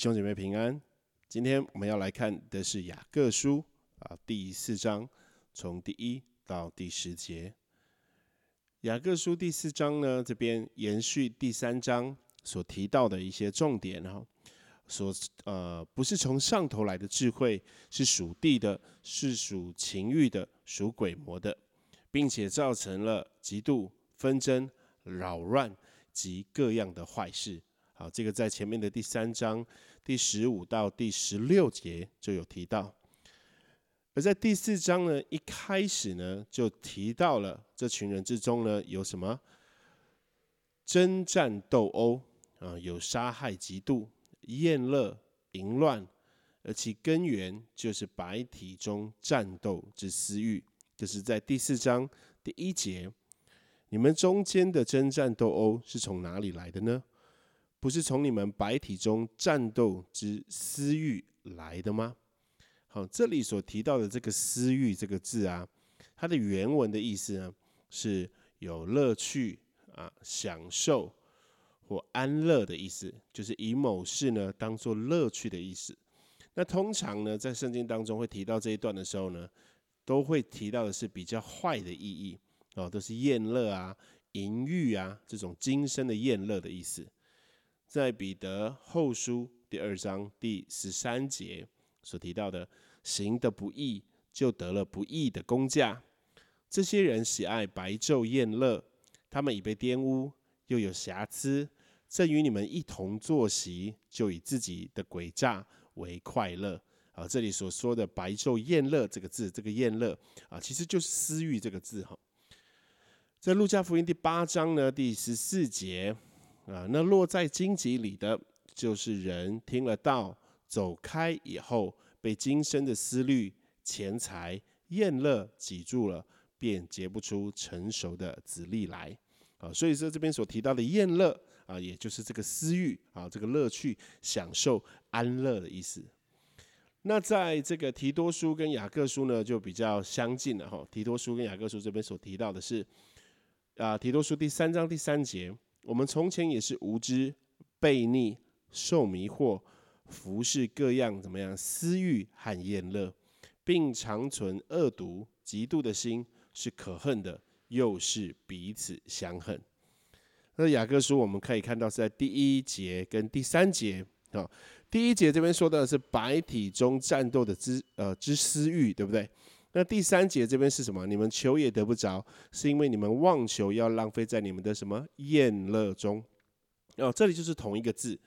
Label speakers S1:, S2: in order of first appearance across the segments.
S1: 兄姐妹平安。今天我们要来看的是雅各书啊第四章，从第一到第十节。雅各书第四章呢，这边延续第三章所提到的一些重点哈，所呃不是从上头来的智慧，是属地的，是属情欲的，属鬼魔的，并且造成了极度纷争、扰乱及各样的坏事。好，这个在前面的第三章第十五到第十六节就有提到，而在第四章呢，一开始呢就提到了这群人之中呢有什么征战斗殴啊，有杀害、嫉妒、厌乐、淫乱，而其根源就是白体中战斗之私欲。这是在第四章第一节，你们中间的征战斗殴是从哪里来的呢？不是从你们白体中战斗之私欲来的吗？好，这里所提到的这个“私欲”这个字啊，它的原文的意思呢，是有乐趣啊、享受或安乐的意思，就是以某事呢当做乐趣的意思。那通常呢，在圣经当中会提到这一段的时候呢，都会提到的是比较坏的意义哦，都是厌乐啊、淫欲啊这种今生的厌乐的意思。在彼得后书第二章第十三节所提到的，行的不义就得了不义的工价。这些人喜爱白昼宴乐，他们已被玷污，又有瑕疵，正与你们一同坐席，就以自己的诡诈为快乐。啊，这里所说的白昼宴乐这个字，这个宴乐啊，其实就是私欲这个字哈。在路加福音第八章呢第十四节。啊，那落在荆棘里的，就是人听了道，走开以后，被今生的思虑、钱财、厌乐挤住了，便结不出成熟的子粒来。啊，所以说这边所提到的厌乐啊，也就是这个私欲啊，这个乐趣、享受、安乐的意思。那在这个提多书跟雅各书呢，就比较相近了哈。提多书跟雅各书这边所提到的是，啊，提多书第三章第三节。我们从前也是无知、悖逆、受迷惑、服侍各样怎么样私欲和厌乐，并长存恶毒、嫉妒的心，是可恨的，又是彼此相恨。那雅各书我们可以看到是在第一节跟第三节啊，第一节这边说的是白体中战斗的之呃之私欲，对不对？那第三节这边是什么？你们求也得不着，是因为你们妄求要浪费在你们的什么厌乐中？哦，这里就是同一个字。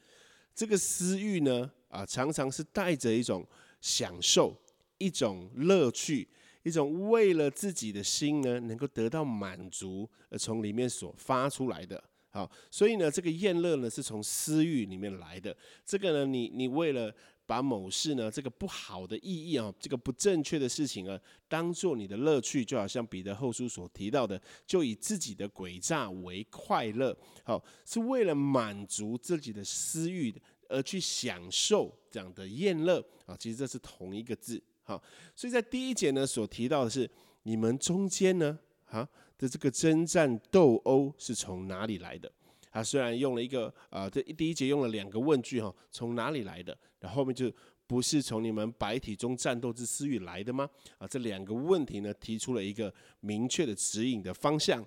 S1: 这个私欲呢，啊，常常是带着一种享受、一种乐趣、一种为了自己的心呢能够得到满足而从里面所发出来的。好，所以呢，这个厌乐呢是从私欲里面来的。这个呢，你你为了。把某事呢，这个不好的意义啊，这个不正确的事情啊，当做你的乐趣，就好像彼得后书所提到的，就以自己的诡诈为快乐，好，是为了满足自己的私欲而去享受这样的厌乐啊。其实这是同一个字，好，所以在第一节呢所提到的是你们中间呢啊的这个征战斗殴是从哪里来的？他虽然用了一个啊，这第一节用了两个问句哈，从哪里来的？然后面就不是从你们白体中战斗之私欲来的吗？啊，这两个问题呢，提出了一个明确的指引的方向，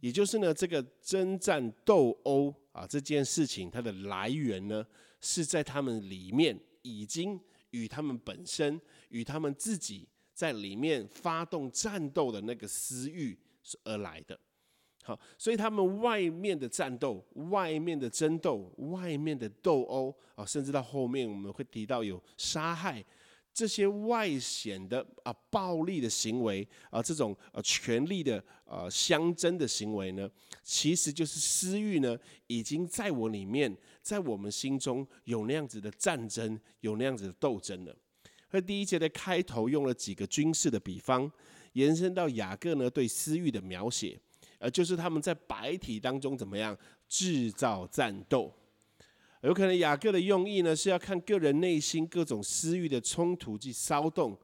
S1: 也就是呢，这个征战斗殴啊这件事情，它的来源呢，是在他们里面已经与他们本身与他们自己在里面发动战斗的那个私欲而来的。好，所以他们外面的战斗、外面的争斗、外面的斗殴啊，甚至到后面我们会提到有杀害这些外显的啊暴力的行为啊，这种呃权力的呃相争的行为呢，其实就是私欲呢，已经在我里面，在我们心中有那样子的战争，有那样子的斗争了。而第一节的开头用了几个军事的比方，延伸到雅各呢对私欲的描写。呃，就是他们在白体当中怎么样制造战斗？有可能雅各的用意呢，是要看个人内心各种私欲的冲突及骚动。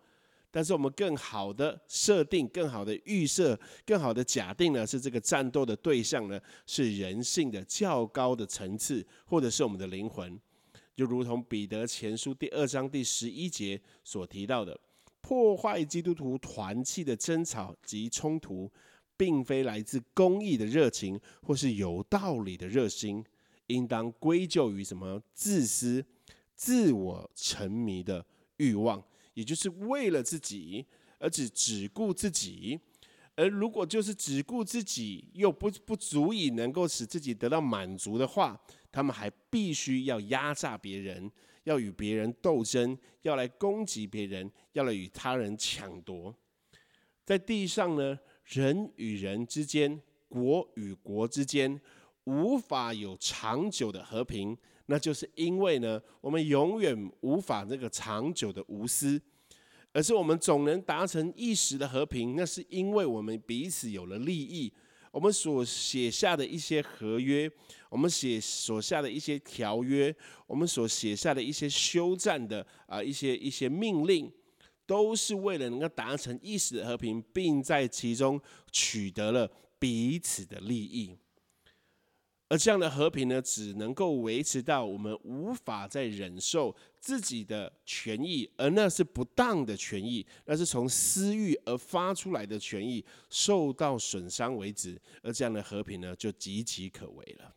S1: 但是我们更好的设定、更好的预设、更好的假定呢，是这个战斗的对象呢，是人性的较高的层次，或者是我们的灵魂。就如同彼得前书第二章第十一节所提到的，破坏基督徒团契的争吵及冲突，并非来自公益的热情或是有道理的热心，应当归咎于什么自私、自我沉迷的欲望，也就是为了自己而只只顾自己。而如果就是只顾自己，又不不足以能够使自己得到满足的话，他们还必须要压榨别人，要与别人斗争，要来攻击别人，要来与他人抢夺。在地上呢，人与人之间，国与国之间，无法有长久的和平，那就是因为呢，我们永远无法那个长久的无私。而是我们总能达成一时的和平，那是因为我们彼此有了利益。我们所写下的一些合约，我们写所下的一些条约，我们所写下的一些休战的啊一些一些命令，都是为了能够达成一时的和平，并在其中取得了彼此的利益。而这样的和平呢，只能够维持到我们无法再忍受自己的权益，而那是不当的权益，那是从私欲而发出来的权益受到损伤为止。而这样的和平呢，就岌岌可危了。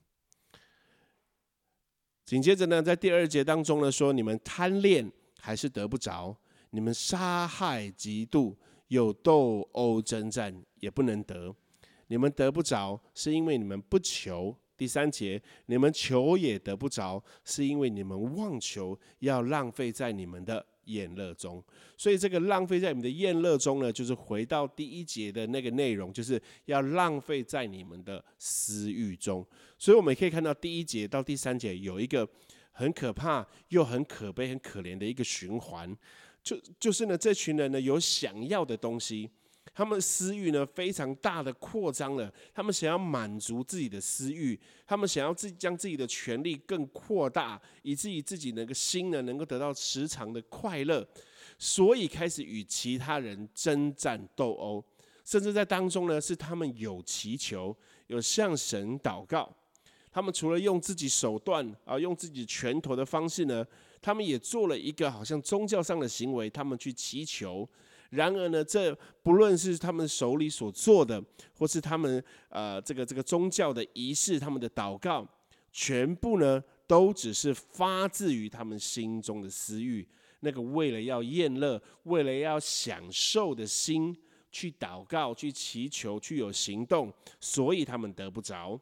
S1: 紧接着呢，在第二节当中呢，说你们贪恋还是得不着，你们杀害、嫉妒有斗殴、征战也不能得，你们得不着，是因为你们不求。第三节，你们求也得不着，是因为你们妄求，要浪费在你们的宴乐中。所以这个浪费在你们的宴乐中呢，就是回到第一节的那个内容，就是要浪费在你们的私欲中。所以我们可以看到第一节到第三节有一个很可怕又很可悲、很可怜的一个循环，就就是呢，这群人呢有想要的东西。他们私欲呢非常大的扩张了，他们想要满足自己的私欲，他们想要自己将自己的权利更扩大，以至于自己那个心呢能够得到时常的快乐，所以开始与其他人征战斗殴，甚至在当中呢是他们有祈求，有向神祷告，他们除了用自己手段啊，用自己拳头的方式呢，他们也做了一个好像宗教上的行为，他们去祈求。然而呢，这不论是他们手里所做的，或是他们呃这个这个宗教的仪式，他们的祷告，全部呢都只是发自于他们心中的私欲，那个为了要宴乐、为了要享受的心去祷告、去祈求、去有行动，所以他们得不着，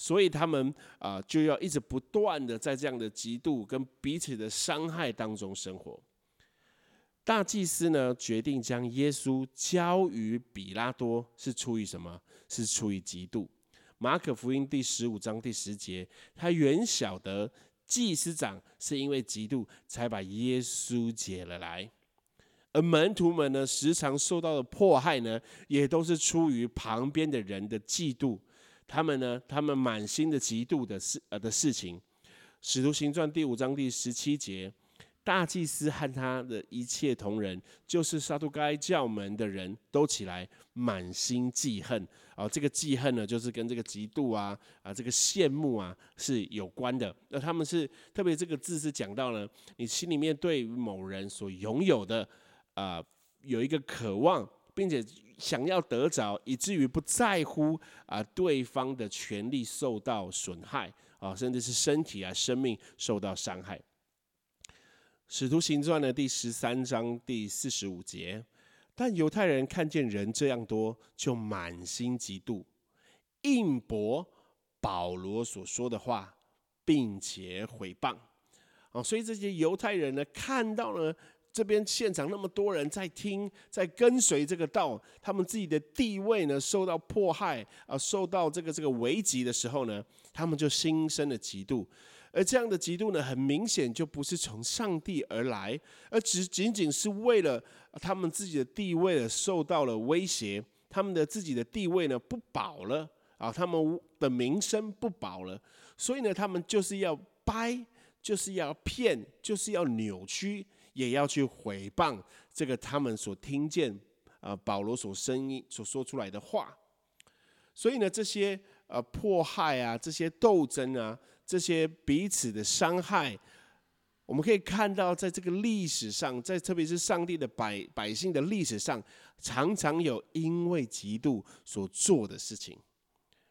S1: 所以他们啊就要一直不断的在这样的嫉妒跟彼此的伤害当中生活。大祭司呢决定将耶稣交于比拉多，是出于什么？是出于嫉妒。马可福音第十五章第十节，他原晓得祭司长是因为嫉妒才把耶稣解了来，而门徒们呢时常受到的迫害呢，也都是出于旁边的人的嫉妒。他们呢，他们满心的嫉妒的事呃的事情。使徒行传第五章第十七节。大祭司和他的一切同仁，就是撒都该教门的人都起来，满心记恨。啊，这个记恨呢，就是跟这个嫉妒啊、啊这个羡慕啊是有关的。那他们是特别这个字是讲到了，你心里面对某人所拥有的啊有一个渴望，并且想要得着，以至于不在乎啊对方的权利受到损害啊，甚至是身体啊生命受到伤害。使徒行传的第十三章第四十五节，但犹太人看见人这样多，就满心嫉妒，应驳保罗所说的话，并且毁谤。哦，所以这些犹太人呢，看到了这边现场那么多人在听，在跟随这个道，他们自己的地位呢受到迫害啊，受到这个这个危急的时候呢，他们就心生了嫉妒。而这样的嫉妒呢，很明显就不是从上帝而来，而只仅仅是为了他们自己的地位受到了威胁，他们的自己的地位呢不保了啊，他们的名声不保了，所以呢，他们就是要掰，就是要骗，就是要扭曲，也要去回谤这个他们所听见啊保罗所声音所说出来的话，所以呢，这些呃迫害啊，这些斗争啊。这些彼此的伤害，我们可以看到，在这个历史上，在特别是上帝的百百姓的历史上，常常有因为嫉妒所做的事情。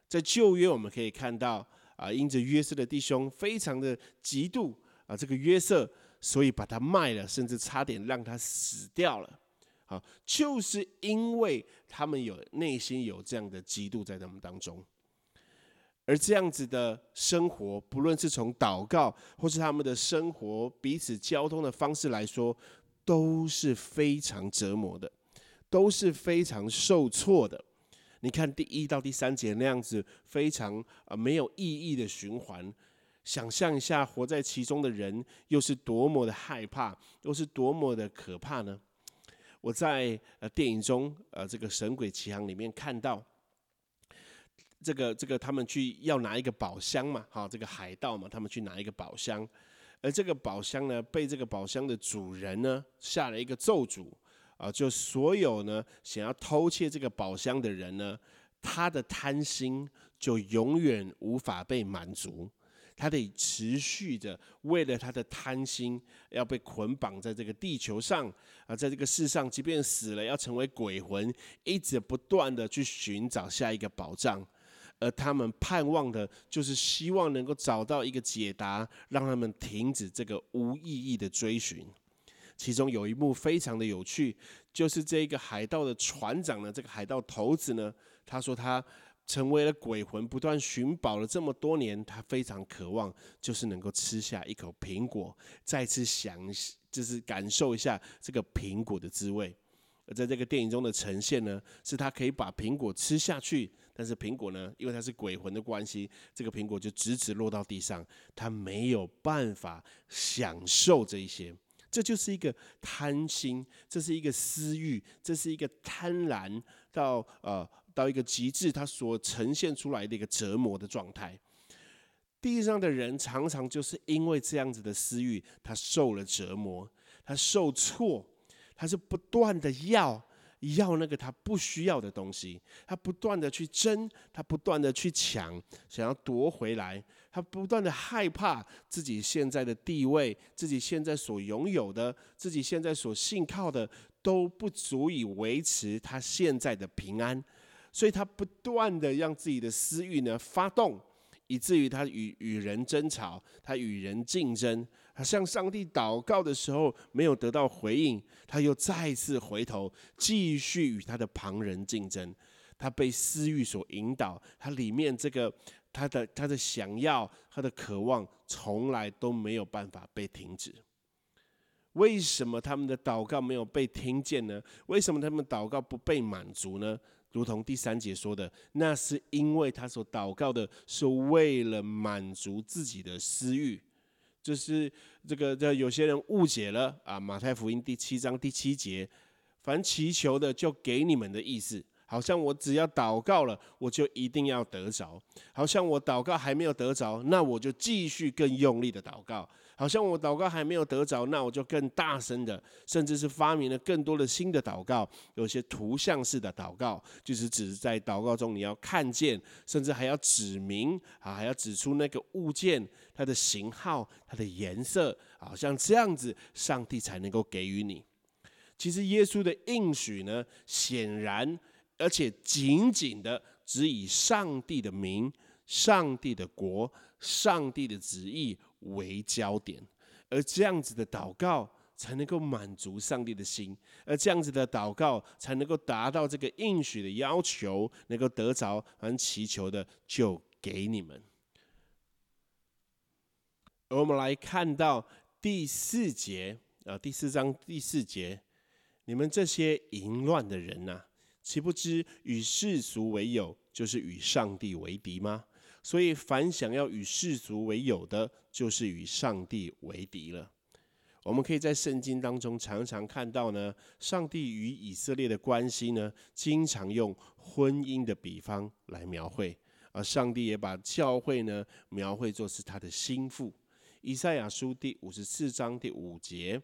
S1: 在旧约，我们可以看到啊，因着约瑟的弟兄非常的嫉妒啊，这个约瑟，所以把他卖了，甚至差点让他死掉了。好，就是因为他们有内心有这样的嫉妒在他们当中。而这样子的生活，不论是从祷告，或是他们的生活彼此交通的方式来说，都是非常折磨的，都是非常受挫的。你看第一到第三节那样子非常啊没有意义的循环，想象一下活在其中的人，又是多么的害怕，又是多么的可怕呢？我在呃电影中呃这个《神鬼奇航》里面看到。这个这个，他们去要拿一个宝箱嘛，哈，这个海盗嘛，他们去拿一个宝箱，而这个宝箱呢，被这个宝箱的主人呢下了一个咒诅，啊，就所有呢想要偷窃这个宝箱的人呢，他的贪心就永远无法被满足，他得持续着为了他的贪心要被捆绑在这个地球上，啊，在这个世上，即便死了要成为鬼魂，一直不断的去寻找下一个宝藏。而他们盼望的，就是希望能够找到一个解答，让他们停止这个无意义的追寻。其中有一幕非常的有趣，就是这个海盗的船长呢，这个海盗头子呢，他说他成为了鬼魂，不断寻宝了这么多年，他非常渴望，就是能够吃下一口苹果，再次享，就是感受一下这个苹果的滋味。而在这个电影中的呈现呢，是他可以把苹果吃下去。但是苹果呢，因为它是鬼魂的关系，这个苹果就直直落到地上，他没有办法享受这一些。这就是一个贪心，这是一个私欲，这是一个贪婪到呃到一个极致，他所呈现出来的一个折磨的状态。地上的人常常就是因为这样子的私欲，他受了折磨，他受挫，他是不断的要。要那个他不需要的东西，他不断的去争，他不断的去抢，想要夺回来，他不断的害怕自己现在的地位，自己现在所拥有的，自己现在所信靠的都不足以维持他现在的平安，所以他不断的让自己的私欲呢发动，以至于他与与人争吵，他与人竞争。他向上帝祷告的时候没有得到回应，他又再次回头继续与他的旁人竞争。他被私欲所引导，他里面这个他的他的想要，他的渴望从来都没有办法被停止。为什么他们的祷告没有被听见呢？为什么他们祷告不被满足呢？如同第三节说的，那是因为他所祷告的是为了满足自己的私欲。就是这个，这有些人误解了啊，《马太福音》第七章第七节，凡祈求的就给你们的意思。好像我只要祷告了，我就一定要得着；好像我祷告还没有得着，那我就继续更用力的祷告；好像我祷告还没有得着，那我就更大声的，甚至是发明了更多的新的祷告，有些图像式的祷告，就是指在祷告中你要看见，甚至还要指明啊，还要指出那个物件它的型号、它的颜色，好像这样子，上帝才能够给予你。其实耶稣的应许呢，显然。而且紧紧的只以上帝的名、上帝的国、上帝的旨意为焦点，而这样子的祷告才能够满足上帝的心，而这样子的祷告才能够达到这个应许的要求，能够得着凡祈求的就给你们。而我们来看到第四节啊，第四章第四节，你们这些淫乱的人呐！岂不知与世俗为友，就是与上帝为敌吗？所以，凡想要与世俗为友的，就是与上帝为敌了。我们可以在圣经当中常常看到呢，上帝与以色列的关系呢，经常用婚姻的比方来描绘，而上帝也把教会呢描绘作是他的心腹。以赛亚书第五十四章第五节，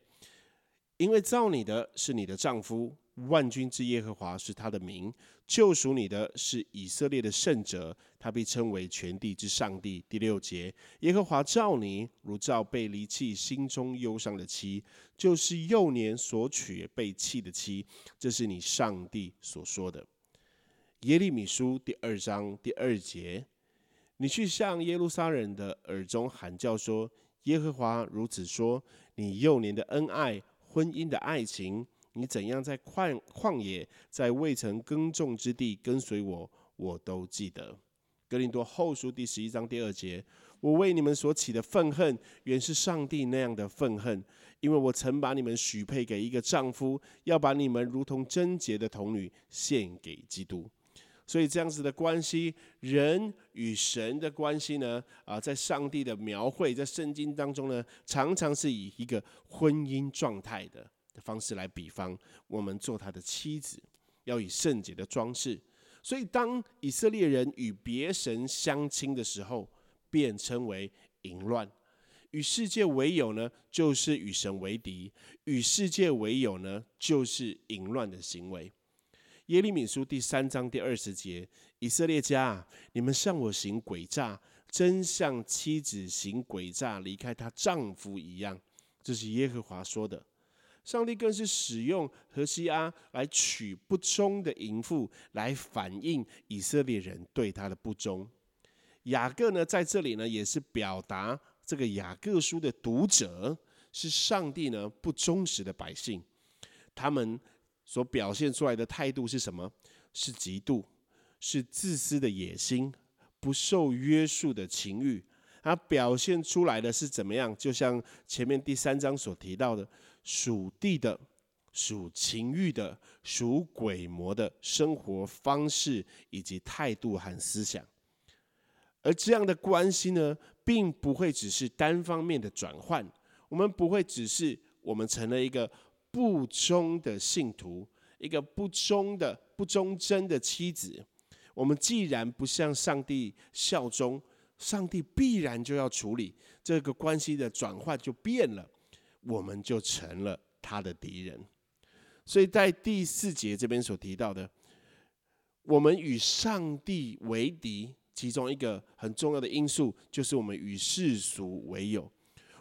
S1: 因为造你的是你的丈夫。万军之耶和华是他的名，救赎你的是以色列的圣者，他被称为全地之上帝。第六节，耶和华照你如照被离弃、心中忧伤的妻，就是幼年所娶被弃的妻，这是你上帝所说的。耶利米书第二章第二节，你去向耶路撒冷的耳中喊叫说：耶和华如此说，你幼年的恩爱、婚姻的爱情。你怎样在旷旷野，在未曾耕种之地跟随我，我都记得。格林多后书第十一章第二节，我为你们所起的愤恨，原是上帝那样的愤恨，因为我曾把你们许配给一个丈夫，要把你们如同贞洁的童女献给基督。所以这样子的关系，人与神的关系呢，啊，在上帝的描绘，在圣经当中呢，常常是以一个婚姻状态的。的方式来比方，我们做他的妻子，要以圣洁的装饰。所以，当以色列人与别神相亲的时候，便称为淫乱。与世界为友呢，就是与神为敌；与世界为友呢，就是淫乱的行为。耶利米书第三章第二十节：以色列家，你们向我行诡诈，真像妻子行诡诈离开她丈夫一样。这是耶和华说的。上帝更是使用何西阿来娶不忠的淫妇，来反映以色列人对他的不忠。雅各呢，在这里呢，也是表达这个雅各书的读者是上帝呢不忠实的百姓，他们所表现出来的态度是什么？是嫉妒，是自私的野心，不受约束的情欲。他表现出来的是怎么样？就像前面第三章所提到的。属地的、属情欲的、属鬼魔的生活方式以及态度和思想，而这样的关系呢，并不会只是单方面的转换。我们不会只是我们成了一个不忠的信徒，一个不忠的、不忠贞的妻子。我们既然不向上帝效忠，上帝必然就要处理这个关系的转换，就变了。我们就成了他的敌人，所以在第四节这边所提到的，我们与上帝为敌，其中一个很重要的因素就是我们与世俗为友。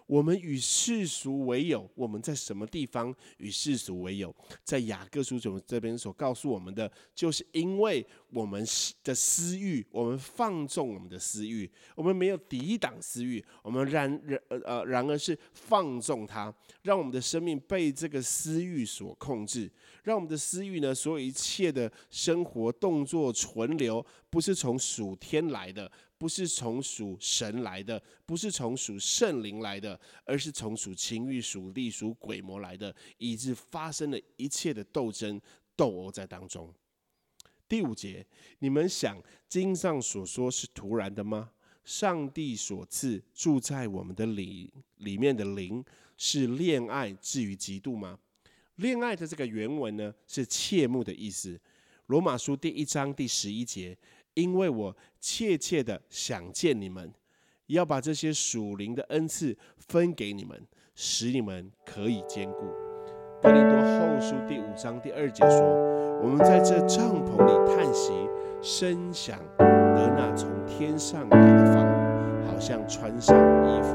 S1: 我们与世俗为友，我们在什么地方与世俗为友？在雅各书中这边所告诉我们的，就是因为我们的私欲，我们放纵我们的私欲，我们没有抵挡私欲，我们然然呃，然而是放纵它，让我们的生命被这个私欲所控制，让我们的私欲呢，所有一切的生活动作存留，不是从属天来的。不是从属神来的，不是从属圣灵来的，而是从属情欲、属地、属鬼魔来的，以致发生了一切的斗争、斗殴在当中。第五节，你们想经上所说是突然的吗？上帝所赐住在我们的里里面的灵是恋爱至于嫉妒吗？恋爱的这个原文呢，是切慕的意思。罗马书第一章第十一节。因为我切切的想见你们，要把这些属灵的恩赐分给你们，使你们可以兼顾。哥林多后书第五章第二节说：“我们在这帐篷里叹息，深想得那从天上来的房，好像穿上衣服。”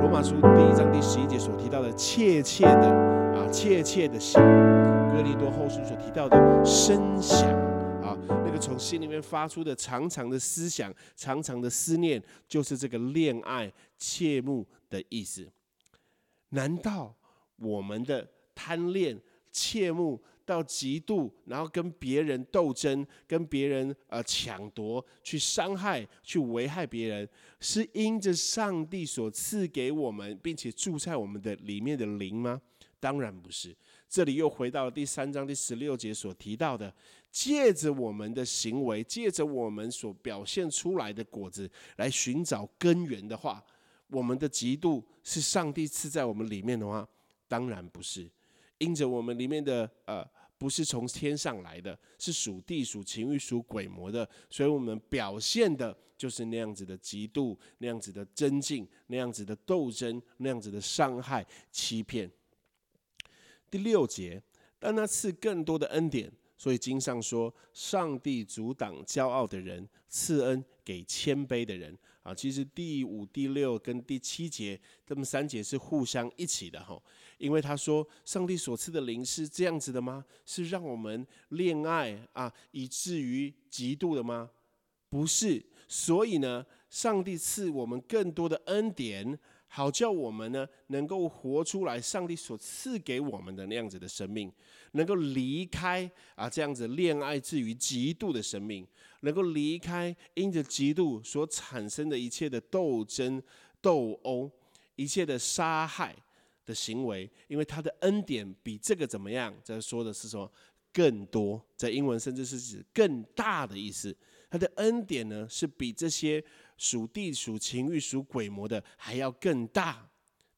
S1: 罗马书第一章第十一节所提到的切切的啊，切切的想；哥林多后书所提到的深想。那个从心里面发出的长长的思想、长长的思念，就是这个恋爱切慕的意思。难道我们的贪恋、切慕到极度，然后跟别人斗争、跟别人呃抢夺、去伤害、去危害别人，是因着上帝所赐给我们，并且住在我们的里面的灵吗？当然不是。这里又回到了第三章第十六节所提到的。借着我们的行为，借着我们所表现出来的果子来寻找根源的话，我们的嫉妒是上帝赐在我们里面的话，当然不是。因着我们里面的呃，不是从天上来的，是属地、属情欲、属鬼魔的，所以我们表现的就是那样子的嫉妒，那样子的增进，那样子的斗争，那样子的伤害、欺骗。第六节。但那赐更多的恩典。所以经上说，上帝阻挡骄傲的人，赐恩给谦卑的人。啊，其实第五、第六跟第七节，这么三节是互相一起的哈。因为他说，上帝所赐的灵是这样子的吗？是让我们恋爱啊，以至于嫉妒的吗？不是。所以呢，上帝赐我们更多的恩典。好叫我们呢，能够活出来上帝所赐给我们的那样子的生命，能够离开啊这样子恋爱至于极度的生命，能够离开因着极度所产生的一切的斗争、斗殴、一切的杀害的行为，因为他的恩典比这个怎么样？这说的是说更多，在英文甚至是指更大的意思。他的恩典呢，是比这些。属地、属情欲、属鬼魔的还要更大，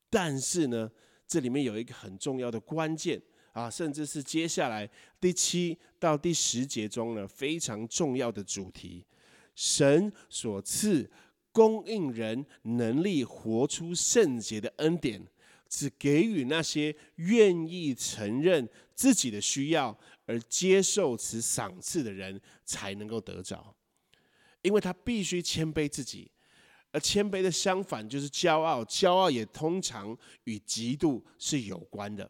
S1: 但是呢，这里面有一个很重要的关键啊，甚至是接下来第七到第十节中呢非常重要的主题：神所赐供应人能力活出圣洁的恩典，只给予那些愿意承认自己的需要而接受此赏赐的人才能够得着。因为他必须谦卑自己，而谦卑的相反就是骄傲，骄傲也通常与嫉妒是有关的。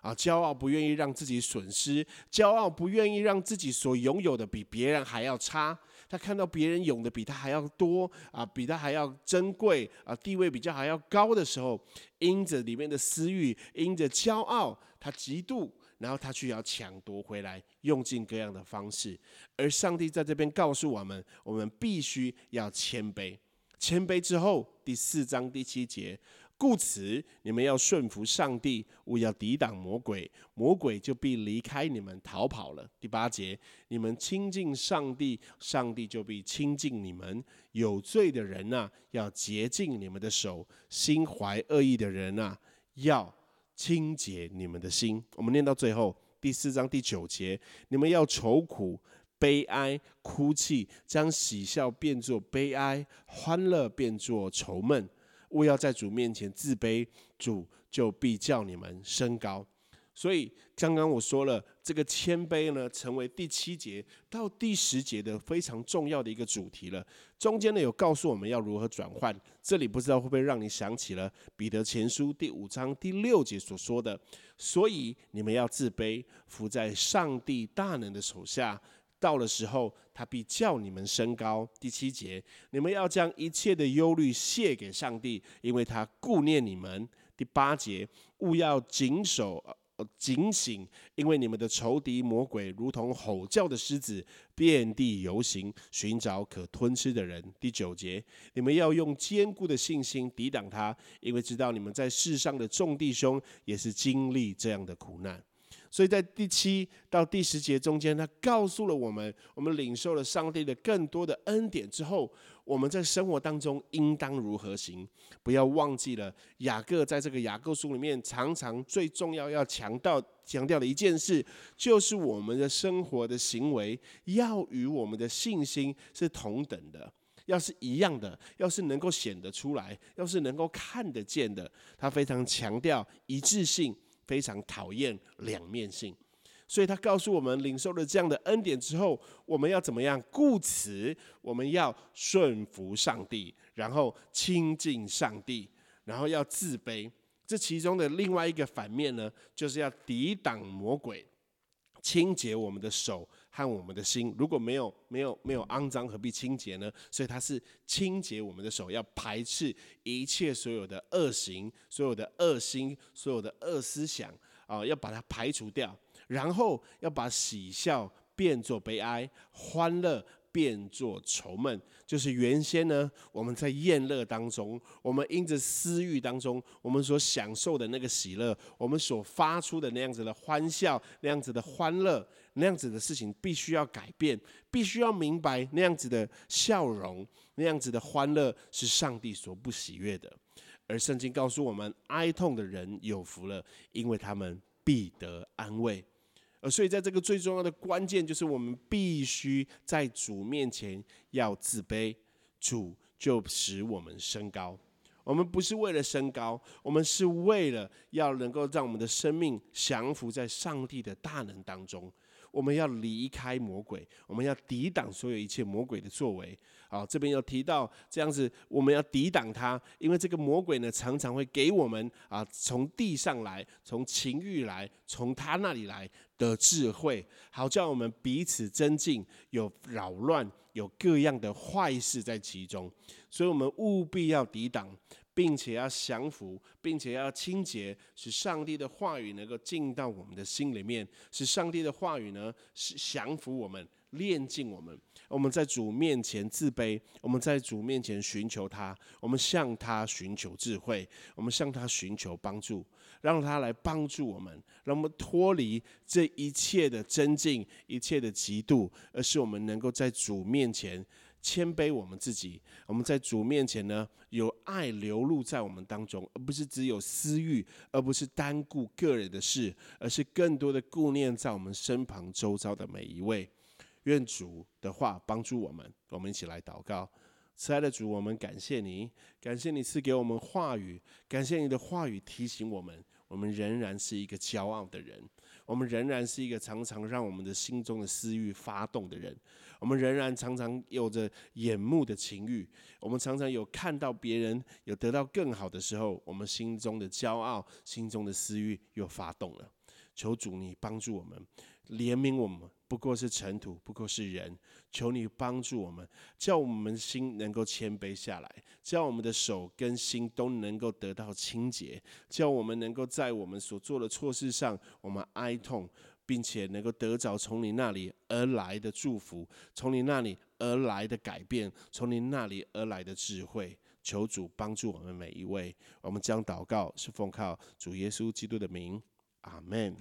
S1: 啊，骄傲不愿意让自己损失，骄傲不愿意让自己所拥有的比别人还要差。他看到别人有的比他还要多，啊，比他还要珍贵，啊，地位比较还要高的时候，因着里面的私欲，因着骄傲，他嫉妒。然后他去要抢夺回来，用尽各样的方式。而上帝在这边告诉我们，我们必须要谦卑。谦卑之后，第四章第七节，故此你们要顺服上帝，勿要抵挡魔鬼，魔鬼就必离开你们逃跑了。第八节，你们亲近上帝，上帝就必亲近你们。有罪的人呐，要洁净你们的手；心怀恶意的人呐，要。清洁你们的心。我们念到最后第四章第九节：你们要愁苦、悲哀、哭泣，将喜笑变作悲哀，欢乐变作愁闷。勿要在主面前自卑，主就必叫你们升高。所以，刚刚我说了，这个谦卑呢，成为第七节到第十节的非常重要的一个主题了。中间呢，有告诉我们要如何转换。这里不知道会不会让你想起了彼得前书第五章第六节所说的：“所以你们要自卑，伏在上帝大能的手下，到了时候，他必叫你们升高。”第七节，你们要将一切的忧虑卸给上帝，因为他顾念你们。第八节，勿要谨守。警醒，因为你们的仇敌魔鬼如同吼叫的狮子，遍地游行，寻找可吞吃的人。第九节，你们要用坚固的信心抵挡他，因为知道你们在世上的众弟兄也是经历这样的苦难。所以在第七到第十节中间，他告诉了我们，我们领受了上帝的更多的恩典之后，我们在生活当中应当如何行？不要忘记了雅各在这个雅各书里面，常常最重要要强调强调的一件事，就是我们的生活的行为要与我们的信心是同等的，要是一样的，要是能够显得出来，要是能够看得见的，他非常强调一致性。非常讨厌两面性，所以他告诉我们，领受了这样的恩典之后，我们要怎么样？故此，我们要顺服上帝，然后亲近上帝，然后要自卑。这其中的另外一个反面呢，就是要抵挡魔鬼，清洁我们的手。和我们的心，如果没有没有没有肮脏，何必清洁呢？所以它是清洁我们的手，要排斥一切所有的恶行、所有的恶心、所有的恶思想啊，要把它排除掉，然后要把喜笑变作悲哀，欢乐。变作愁闷，就是原先呢，我们在宴乐当中，我们因着私欲当中，我们所享受的那个喜乐，我们所发出的那样子的欢笑，那样子的欢乐，那样子的事情，必须要改变，必须要明白那样子的笑容，那样子的欢乐是上帝所不喜悦的。而圣经告诉我们，哀痛的人有福了，因为他们必得安慰。呃，所以在这个最重要的关键，就是我们必须在主面前要自卑，主就使我们升高。我们不是为了升高，我们是为了要能够让我们的生命降服在上帝的大能当中。我们要离开魔鬼，我们要抵挡所有一切魔鬼的作为。好，这边有提到这样子，我们要抵挡他，因为这个魔鬼呢，常常会给我们啊，从地上来，从情欲来，从他那里来的智慧，好叫我们彼此增进，有扰乱，有各样的坏事在其中，所以我们务必要抵挡。并且要降服，并且要清洁，使上帝的话语能够进到我们的心里面，使上帝的话语呢是降服我们，炼净我们。我们在主面前自卑，我们在主面前寻求他，我们向他寻求智慧，我们向他寻求帮助，让他来帮助我们，让我们脱离这一切的增进，一切的嫉妒，而是我们能够在主面前。谦卑我们自己，我们在主面前呢，有爱流露在我们当中，而不是只有私欲，而不是单顾个人的事，而是更多的顾念在我们身旁周遭的每一位。愿主的话帮助我们，我们一起来祷告。慈爱的主，我们感谢你，感谢你赐给我们话语，感谢你的话语提醒我们，我们仍然是一个骄傲的人，我们仍然是一个常常让我们的心中的私欲发动的人。我们仍然常常有着眼目的情欲，我们常常有看到别人有得到更好的时候，我们心中的骄傲、心中的私欲又发动了。求主你帮助我们，怜悯我们，不过是尘土，不过是人。求你帮助我们，叫我们心能够谦卑下来，叫我们的手跟心都能够得到清洁，叫我们能够在我们所做的错事上，我们哀痛。并且能够得着从你那里而来的祝福，从你那里而来的改变，从你那里而来的智慧，求主帮助我们每一位。我们将祷告是奉靠主耶稣基督的名，阿门。